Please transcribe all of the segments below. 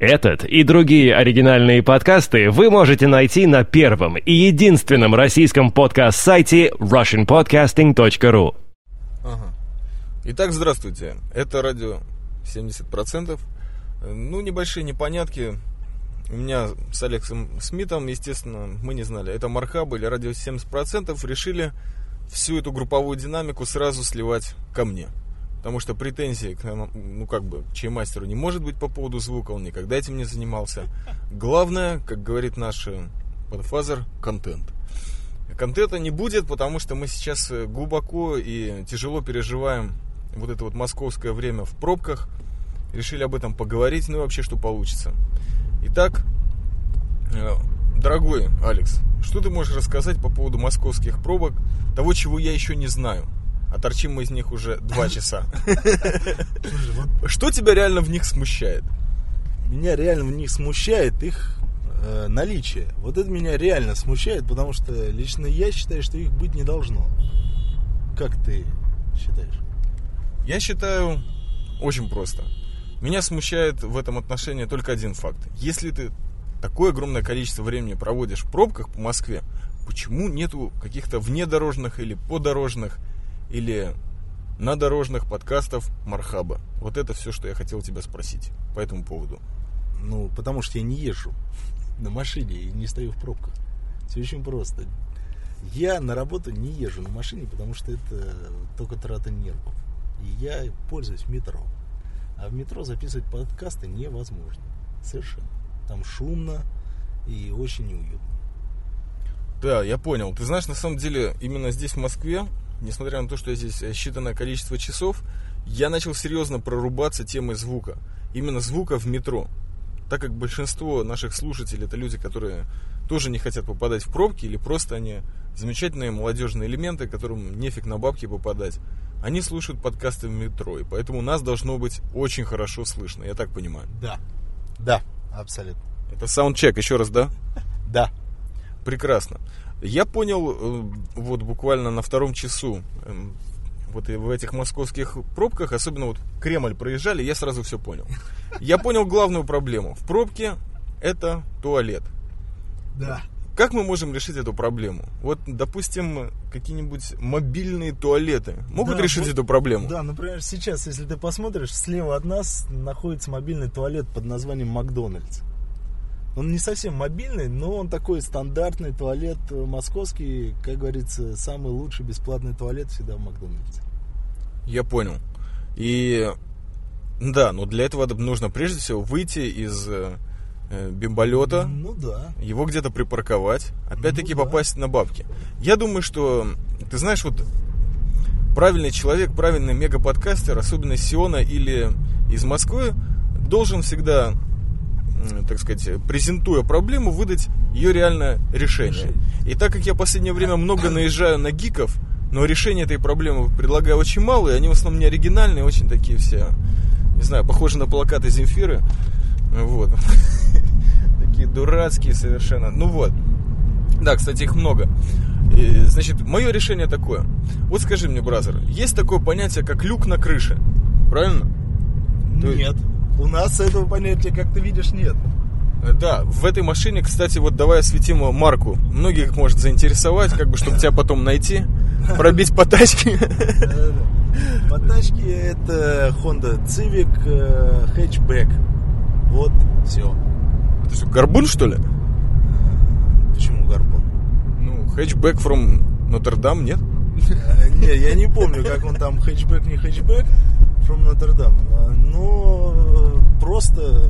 Этот и другие оригинальные подкасты вы можете найти на первом и единственном российском подкаст-сайте russianpodcasting.ru Ага. Итак, здравствуйте. Это радио 70%. Ну, небольшие непонятки. У меня с Алексом Смитом, естественно, мы не знали, это Мархаба или радио 70%, решили всю эту групповую динамику сразу сливать ко мне. Потому что претензий к, ну, как бы, чаймастеру не может быть по поводу звука, он никогда этим не занимался. Главное, как говорит наш подфазер, контент. Контента не будет, потому что мы сейчас глубоко и тяжело переживаем вот это вот московское время в пробках. Решили об этом поговорить, ну и вообще, что получится. Итак, э, дорогой Алекс, что ты можешь рассказать по поводу московских пробок, того, чего я еще не знаю? А торчим мы из них уже два часа. Что тебя реально в них смущает? Меня реально в них смущает их э, наличие. Вот это меня реально смущает, потому что лично я считаю, что их быть не должно. Как ты считаешь? Я считаю очень просто. Меня смущает в этом отношении только один факт. Если ты такое огромное количество времени проводишь в пробках по Москве, почему нету каких-то внедорожных или подорожных или на дорожных подкастов Мархаба. Вот это все, что я хотел тебя спросить по этому поводу. Ну, потому что я не езжу на машине и не стою в пробках. Все очень просто. Я на работу не езжу на машине, потому что это только трата нервов. И я пользуюсь метро. А в метро записывать подкасты невозможно. Совершенно. Там шумно и очень неуютно. Да, я понял. Ты знаешь, на самом деле, именно здесь, в Москве, несмотря на то, что я здесь э, считанное количество часов, я начал серьезно прорубаться темой звука. Именно звука в метро. Так как большинство наших слушателей это люди, которые тоже не хотят попадать в пробки, или просто они замечательные молодежные элементы, которым нефиг на бабки попадать. Они слушают подкасты в метро, и поэтому нас должно быть очень хорошо слышно, я так понимаю. Да. Да, абсолютно. Это саундчек, еще раз, да? Да. Прекрасно. Я понял э, вот буквально на втором часу эм, вот в этих московских пробках, особенно вот Кремль проезжали, я сразу все понял. Я понял главную проблему. В пробке это туалет. Да. Как мы можем решить эту проблему? Вот, допустим, какие-нибудь мобильные туалеты могут Да, решить вот- эту проблему? Да, например, сейчас, если ты посмотришь, слева от нас находится мобильный туалет под названием Макдональдс. Он не совсем мобильный, но он такой стандартный туалет э, московский, как говорится, самый лучший бесплатный туалет всегда в Макдональдсе. Я понял. И да, но для этого нужно прежде всего выйти из э, э, бимболета, Ну да. его где-то припарковать, опять-таки Ну да. попасть на бабки. Я думаю, что, ты знаешь, вот правильный человек, правильный мегаподкастер, особенно из Сиона или из Москвы, должен всегда, так сказать, презентуя проблему, выдать ее реальное решение. Решение. И так как я в последнее время много наезжаю на гиков, но решение этой проблемы предлагаю очень мало, и они в основном не оригинальные, очень такие все, не знаю, похожи на плакаты Земфиры. Вот. Такие дурацкие совершенно. Ну вот. Да, кстати, их много. И, значит, мое решение такое. Вот скажи мне, бразер, есть такое понятие, как люк на крыше. Правильно? То- Нет. У нас этого понятия, как ты видишь, нет. Э, Да, в этой машине, кстати, вот давай осветим марку. Многих может заинтересовать, как бы, чтобы тебя потом найти, пробить по тачке. По тачке это Honda Civic э, Hatchback. Вот, все. Это что, горбун, что ли? Почему гарпун? Ну, хэтчбэк from Нотр-Дам, нет? Э, Не, я не помню, как он там хэтчбэк, не хэтчбэк, from. А, Но э, просто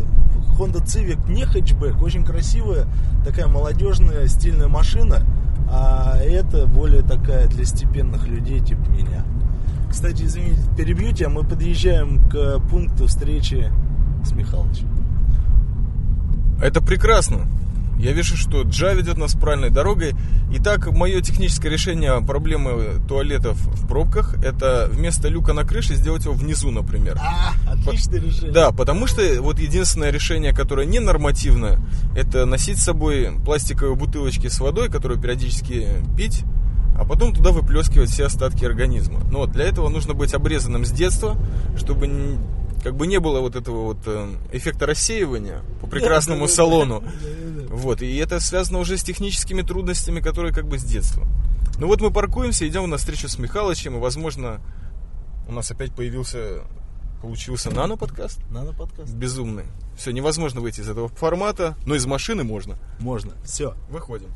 Honda Civic не хэтчбэк, очень красивая, такая молодежная, стильная машина, а это более такая для степенных людей, типа меня. Кстати, извините, перебью тебя, мы подъезжаем к пункту встречи с Михалычем. Это прекрасно. Я вижу, что Джа ведет нас правильной дорогой. Итак, мое техническое решение проблемы туалетов в пробках это вместо люка на крыше сделать его внизу, например. А, отличное решение. Да, потому что вот единственное решение, которое не нормативное, это носить с собой пластиковые бутылочки с водой, которую периодически пить, а потом туда выплескивать все остатки организма. Но для этого нужно быть обрезанным с детства, чтобы как бы не было вот этого вот э, эффекта рассеивания по прекрасному салону. Вот, и это связано уже с техническими трудностями, которые как бы с детства. Ну вот мы паркуемся, идем на встречу с Михалычем, и, возможно, у нас опять появился, получился нано-подкаст. Нано-подкаст. Безумный. Все, невозможно выйти из этого формата, но из машины можно. Можно. Все. Выходим.